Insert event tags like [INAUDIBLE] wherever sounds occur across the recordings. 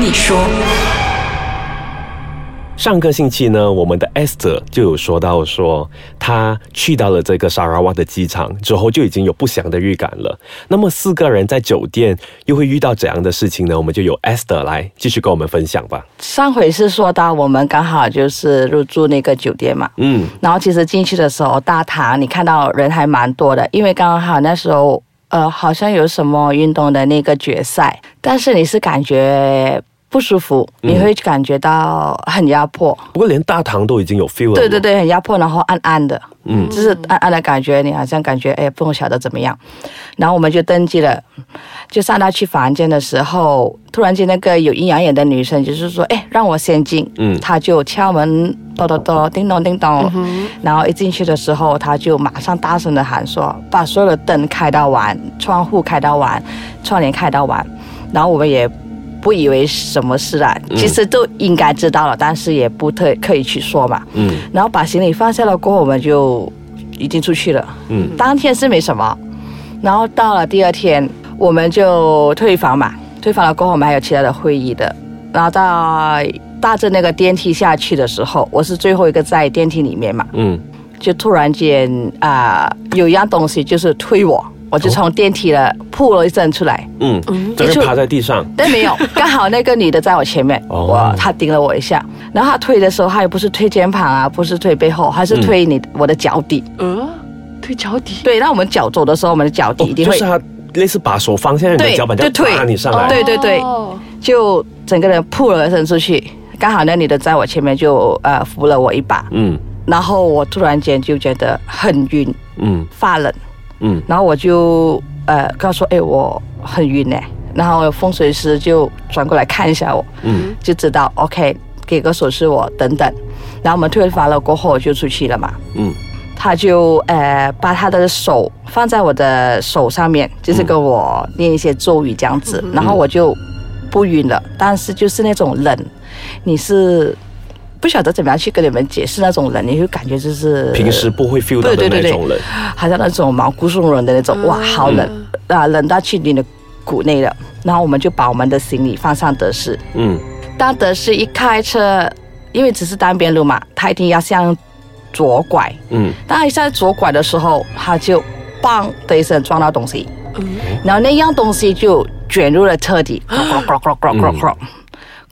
你说。上个星期呢，我们的 Esther 就有说到说，他去到了这个沙拉瓦的机场之后，就已经有不祥的预感了。那么四个人在酒店又会遇到怎样的事情呢？我们就由 Esther 来继续跟我们分享吧。上回是说到我们刚好就是入住那个酒店嘛，嗯，然后其实进去的时候，大堂你看到人还蛮多的，因为刚好那时候呃好像有什么运动的那个决赛，但是你是感觉不舒服，你会感觉到很压迫，不过连大堂都已经有 feel 了。对对，对，很压迫，然后暗暗的，嗯。就是暗暗的感觉，你好像感觉哎不晓得怎么样，然后我们就登记了，就上到去房间的时候，突然间那个有阴阳眼的女生就是说，哎让我先进，嗯。她就敲门，咚咚咚，叮咚叮咚，然后一进去的时候，她就马上大声的喊说，把所有的灯开到完，窗户开到完，窗帘开到完，然后我们也。不以为什么事啊，其实都应该知道了，但是也不特刻意去说嘛。嗯然后把行李放下了过后，我们就已经出去了。嗯当天是没什么，然后到了第二天，我们就退房嘛。退房了过后，我们还有其他的会议的。然后到搭着那个电梯下去的时候，我是最后一个在电梯里面嘛，嗯，就突然间啊、有一样东西就是推我，我就从电梯了扑了一声出来。嗯，整个趴在地上。[LAUGHS] 但没有，刚好那个女的在我前面，[LAUGHS] 哦我她顶了我一下，然后她推的时候，她也不是推肩膀啊，不是推背后，她是推你、我的脚底。呃，推脚底。对，那我们脚走的时候，我们的脚底一定会，哦就是她类似把手放下你的对脚板，就推拉你上来。对对对哦就整个人扑了一声出去，刚好那女的在我前面就呃扶了我一把，嗯然后我突然间就觉得很晕，嗯发冷，嗯。然后我就呃跟她说，哎，我很晕哎，然后风水师就转过来看一下我，嗯。就知道 OK，给个手势我等等。然后我们退房了过后，我就出去了嘛。嗯。他就呃把他的手放在我的手上面，就是跟我念一些咒语这样子，然后我就不晕了，但是就是那种冷，你是不晓得怎么样去跟你们解释那种冷，你会感觉就是平时不会 feel 到的对对对对那种人。好像那种毛骨悚然的那种，哇，好冷啊，冷到去你的骨内了。然后我们就把我们的行李放上德士，嗯当德士一开车，因为只是单边路嘛，他一定要向左拐。嗯当他一下左拐的时候，他就砰的一声撞到东西，嗯然后那样东西就卷入了车底。[GASPS]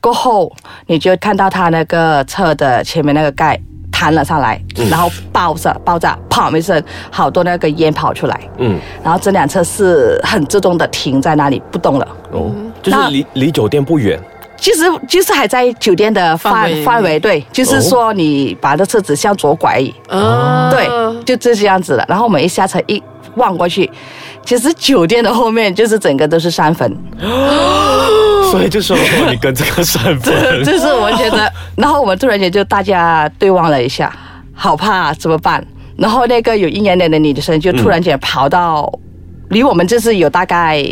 过后你就看到他那个车的前面那个盖弹了上来，然后爆炸爆炸，砰一声，好多那个烟跑出来，嗯。然后这辆车是很自动的停在那里不动了。哦，就是离离酒店不远。其实就是还在酒店的范范围范围，对，就是说你把这车子向左拐而已，啊，对，就这些样子的。然后我们一下车一望过去，其实酒店的后面就是整个都是山坟，[GASPS] [LAUGHS] 所以就说你跟这个山分。[LAUGHS] 就是我觉得，[LAUGHS] 然后我们突然间就大家对望了一下，好怕怎么办？然后那个有阴阳脸的女生就突然间跑到离我们就是有大概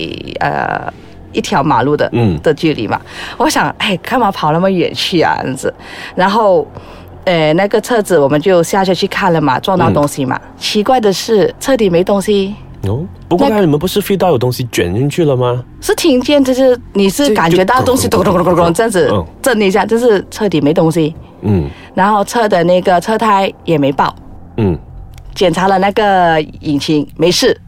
呃一条马路的嗯的距离嘛。我想，哎，干嘛跑那么远去啊？这样子，然后。呃，那个车子我们就下车去看了嘛，撞到东西嘛。奇怪的是，车底没东西，哦，不过刚才你们不是 feel 到有东西卷进去了吗？是听见，就是你是感觉到东西咚咚咚咚咚这样子嗯。震一下，就是车底没东西，嗯。然后车的那个车胎也没爆，嗯，检查了那个引擎没事，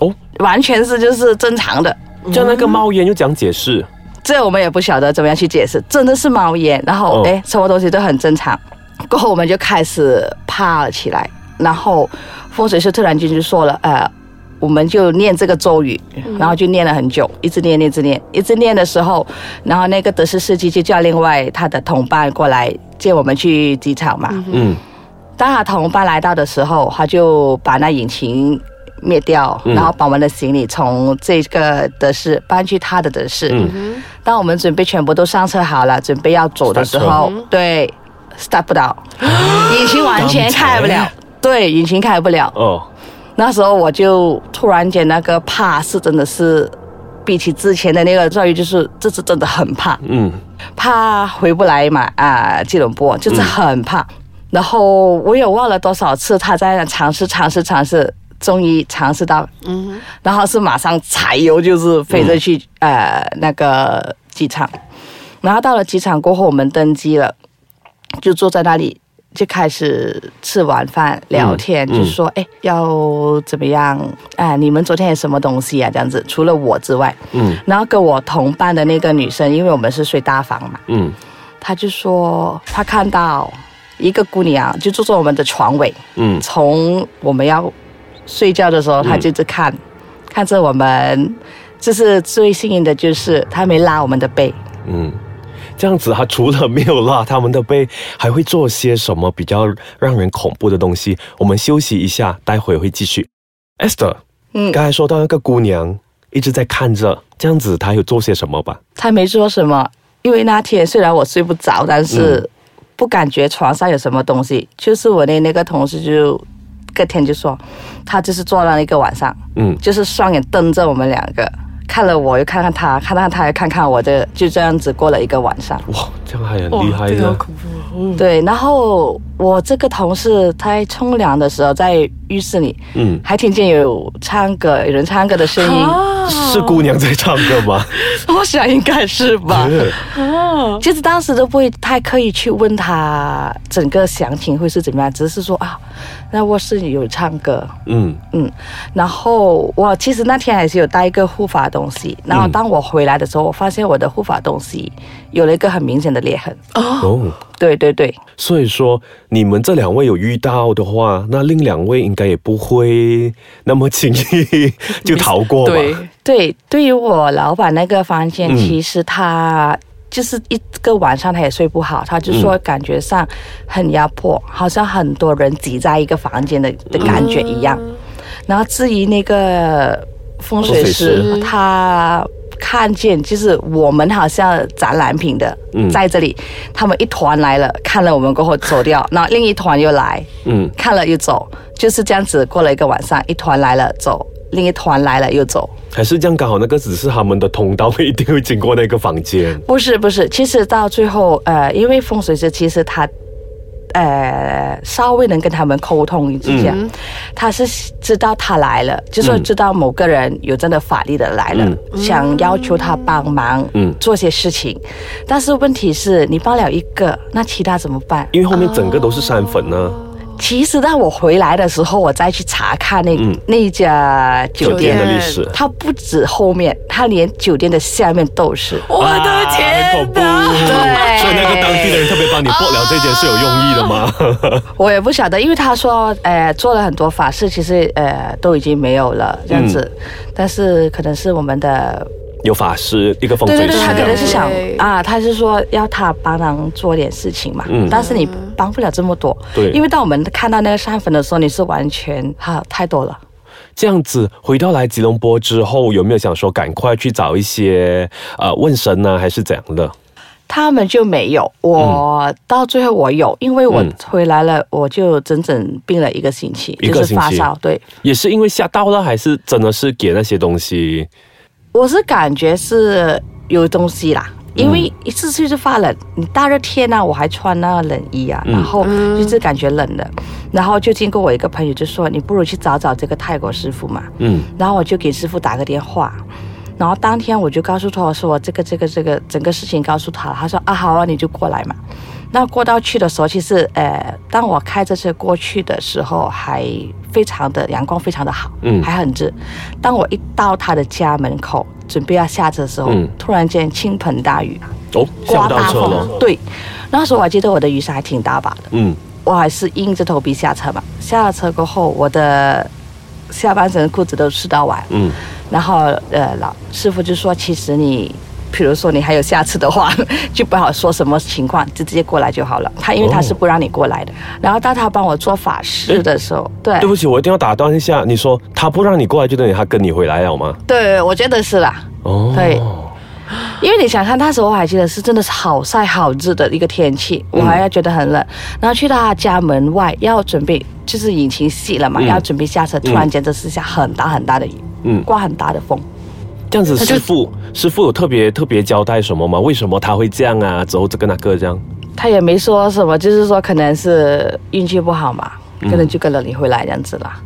哦，完全是就是正常的。就那个冒烟又讲解释。这我们也不晓得怎么样去解释，真的是冒烟，然后哦哎，什么东西都很正常。过后我们就开始怕了起来，然后风水师突然间就说了，呃，我们就念这个咒语，然后就念了很久，一直念，一直念，一直念的时候，然后那个德士司机就叫另外他的同伴过来接我们去机场嘛。嗯当他同伴来到的时候，他就把那引擎灭掉，嗯。然后把我们的行李从这个德士搬去他的德士。嗯。当我们准备全部都上车好了，准备要走的时候，对，start 不到，[GASPS] 引擎完全开不了，对，引擎开不了。哦，那时候我就突然间那个怕是真的是，比起之前的那个教育，就是这次真的很怕，嗯怕回不来嘛啊，吉隆坡就是很怕。然后我也忘了多少次他在那尝试尝试尝试，终于尝试到，嗯然后是马上踩油就是飞着去、呃那个机场，然后到了机场过后，我们登机了，就坐在那里。就开始吃晚饭聊天，嗯就说哎要怎么样？哎，你们昨天有什么东西啊？这样子，除了我之外，嗯。然后跟我同班的那个女生，因为我们是睡大房嘛，嗯。她就说她看到一个姑娘就坐在我们的床尾，嗯，从我们要睡觉的时候，她就一直看，看着我们。就是最幸运的就是她没拉我们的背，嗯，这样子，他除了没有拉他们的背，还会做些什么比较让人恐怖的东西？我们休息一下，待会会继续。Esther，嗯，刚才说到那个姑娘一直在看着，这样子，她有做些什么吧？她没做什么，因为那天虽然我睡不着，但是不感觉床上有什么东西。就是我的那个同事就隔天就说，他就是坐了一个晚上，嗯就是双眼瞪着我们两个，看了我又看看他，看看他又看看我的，就这样子过了一个晚上。哇，这样还很厉害的。对，然后我这个同事他在冲凉的时候，在浴室里嗯，还听见有唱歌，有人唱歌的声音，啊。是姑娘在唱歌吗？[LAUGHS] 我想应该是吧。哦，其实当时都不会太刻意去问他整个详情会是怎么样，只是说啊，那卧室里有唱歌，嗯。嗯，然后我其实那天还是有带一个护发东西，然后当我回来的时候，我发现我的护发东西有了一个很明显的裂痕。哦，对对对，所以说你们这两位有遇到的话，那另两位应该也不会那么轻易 [LAUGHS] 就逃过吧？对，对，对于我老板那个房间，嗯。其实他就是一个晚上他也睡不好，他就说嗯。感觉上很压迫，好像很多人挤在一个房间的的感觉一样。然后至于那个风水师，他看见就是我们好像展览品的、嗯在这里，他们一团来了，看了我们过后走掉，然后另一团又来，嗯，看了又走，就是这样子过了一个晚上，一团来了走，另一团来了又走。还是这样刚好那个只是他们的通道，一定会经过那个房间。不是不是，其实到最后，呃，因为风水师其实他，呃，稍微能跟他们沟通一下，他是知道他来了，就说嗯知道某个人有真的法力的来了，想要求他帮忙，嗯。做些事情，但是问题是你帮了一个，那其他怎么办？因为后面整个都是山粉呢。其实当我回来的时候，我再去查看那、嗯那一家酒酒店店的历史，它不止后面，它连酒店的下面都是。我的天很天恐怖。哪！对所以那个当地的人特别帮你拨了这件是有用意的吗？[LAUGHS] 我也不晓得，因为他说，呃，做了很多法事，其实呃都已经没有了这样子，但是可能是我们的，有法师，一个风对对对，他水师这样可能是想啊，他是说要他帮忙做点事情嘛，嗯但是你帮不了这么多，对因为当我们看到那个山粉的时候，你是完全哈太多了。这样子回到来吉隆坡之后，有没有想说赶快去找一些呃问神呢，还是怎样的？他们就没有，我、到最后我有，因为我嗯回来了，我就整整病了一个星期，就是发烧，对。也是因为吓到了，还是真的是给那些东西？我是感觉是有东西啦，因为一次次就发冷，你大热天啊，我还穿那个冷衣啊，嗯。然后就是感觉冷的，然后就经过我一个朋友就说，你不如去找找这个泰国师傅嘛，嗯。然后我就给师傅打个电话。然后当天我就告诉他，我说我这个这个这个整个事情告诉他，他说啊好啊，你就过来嘛。那过道去的时候，其实呃，当我开着车过去的时候，还非常的阳光非常的好，嗯还很热。当我一到他的家门口，准备要下车的时候，嗯突然间倾盆大雨，哦，刮大风。。对，那时候我还记得我的雨伞还挺大把的，嗯我还是硬着头皮下车嘛。下了车过后，我的下半身裤子都湿到完，嗯然后呃，老师傅就说，其实你。比如说你还有下次的话，[LAUGHS] 就不好说什么情况，就直接过来就好了。他因为他是不让你过来的。然后当他帮我做法事的时候，对对不起，我一定要打断一下。你说他不让你过来，就等于他跟你回来了吗？对，我觉得是啦。哦，对因为你想看，那时候我还记得是真的是好晒好热的一个天气，我还要觉得很冷。然后去到他家门外要准备，就是引擎熄了嘛，嗯要准备下车，突然间这是下很大很大的雨，嗯，刮很大的风。这样子，师傅师傅有特别特别交代什么吗？为什么他会这样啊？之后这个那个这样？他也没说什么，就是说可能是运气不好嘛，可能就跟了你回来这样子啦。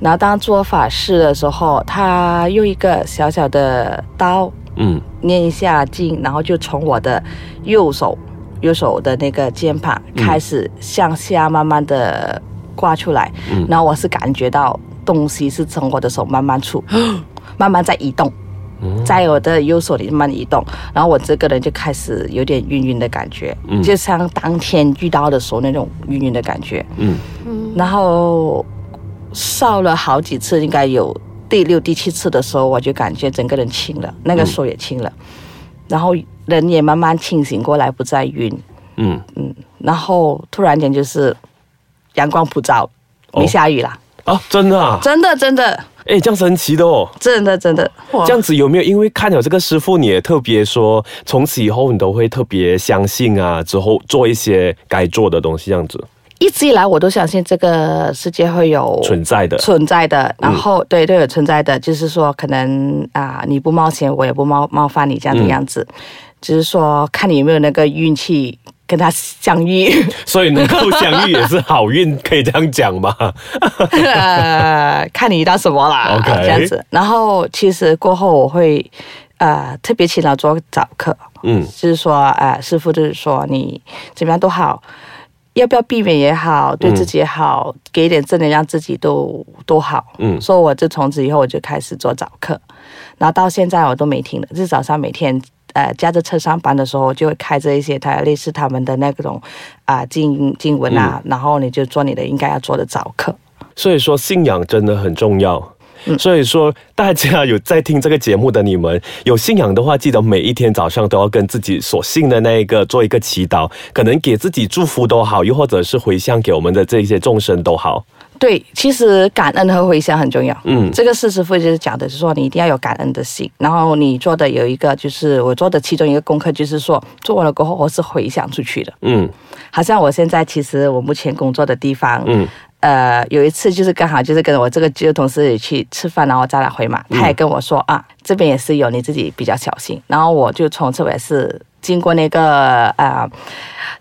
然后当做法事的时候，他用一个小小的刀嗯念一下经，然后就从我的右手右手的那个肩膀开始向下慢慢的挂出来，嗯然后我是感觉到东西是从我的手慢慢出，[GASPS] 慢慢在移动。在我的右手里慢慢移动，然后我这个人就开始有点晕晕的感觉，嗯。就像当天遇到的时候那种晕晕的感觉。嗯。然后烧了好几次，应该有第六、第七次的时候，我就感觉整个人轻了，那个手也轻了，然后人也慢慢清醒过来，不再晕。嗯。嗯，然后突然间就是阳光普照，哦。没下雨啦，啊，真的啊，真的真的哎，这样神奇的哦。真的真的，哇。这样子有没有因为看了这个师傅，你也特别说，从此以后你都会特别相信啊，之后做一些该做的东西，这样子？一直以来我都相信这个世界会有存在的。存在的，然后、对都有存在的，就是说可能啊、你不冒险，我也不冒冒犯你这样的样子，只是说看你有没有那个运气跟他相遇，[LAUGHS] 所以能够相遇也是好运，可以这样讲吗？[LAUGHS] 呃，看你遇到什么啦 OK 这样子。然后其实过后我会呃特别勤劳做早课，嗯就是说呃师傅就是说你怎么样都好。要不要避免也好，对自己也好，给一点正能量，自己都都好。嗯所以我就从此以后我就开始做早课，然后到现在我都没停了，就是早上每天呃驾着车上班的时候，就会开着一些他类似他们的那种啊、经经文啊，然后你就做你的应该要做的早课。所以说信仰真的很重要。嗯所以说，大家有在听这个节目的你们，有信仰的话，记得每一天早上都要跟自己所信的那一个做一个祈祷，可能给自己祝福都好，又或者是回向给我们的这一些众生都好。对，其实感恩和回想很重要。嗯这个是师傅就是讲的，是说你一定要有感恩的心。然后你做的有一个，就是我做的其中一个功课，就是说做完了过后，我是回想出去的。嗯好像我现在其实我目前工作的地方，嗯呃，有一次就是刚好就是跟我这个旧同事去吃饭，然后再来回嘛，他也跟我说、啊，这边也是有，你自己比较小心。然后我就从此我也是经过那个呃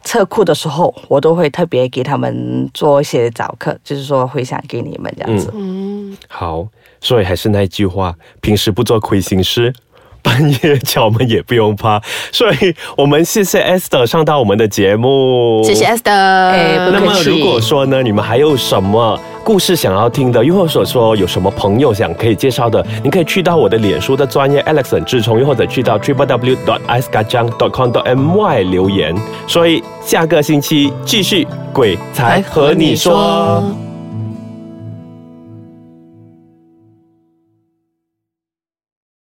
车库的时候，我都会特别给他们做一些早课，就是说回想给你们这样子。嗯，好，所以还是那句话，平时不做亏心事。[LAUGHS] 半夜敲门也不用怕，所以我们谢谢 Esther 上到我们的节目，谢谢 Esther。哎那么如果说呢，你们还有什么故事想要听的，又或者说有什么朋友想可以介绍的，您可以去到我的脸书的专业 Alex 很志聪，又或者去到 triple w 的 icecajunk comdom y 留言。所以下个星期继续鬼才和你说。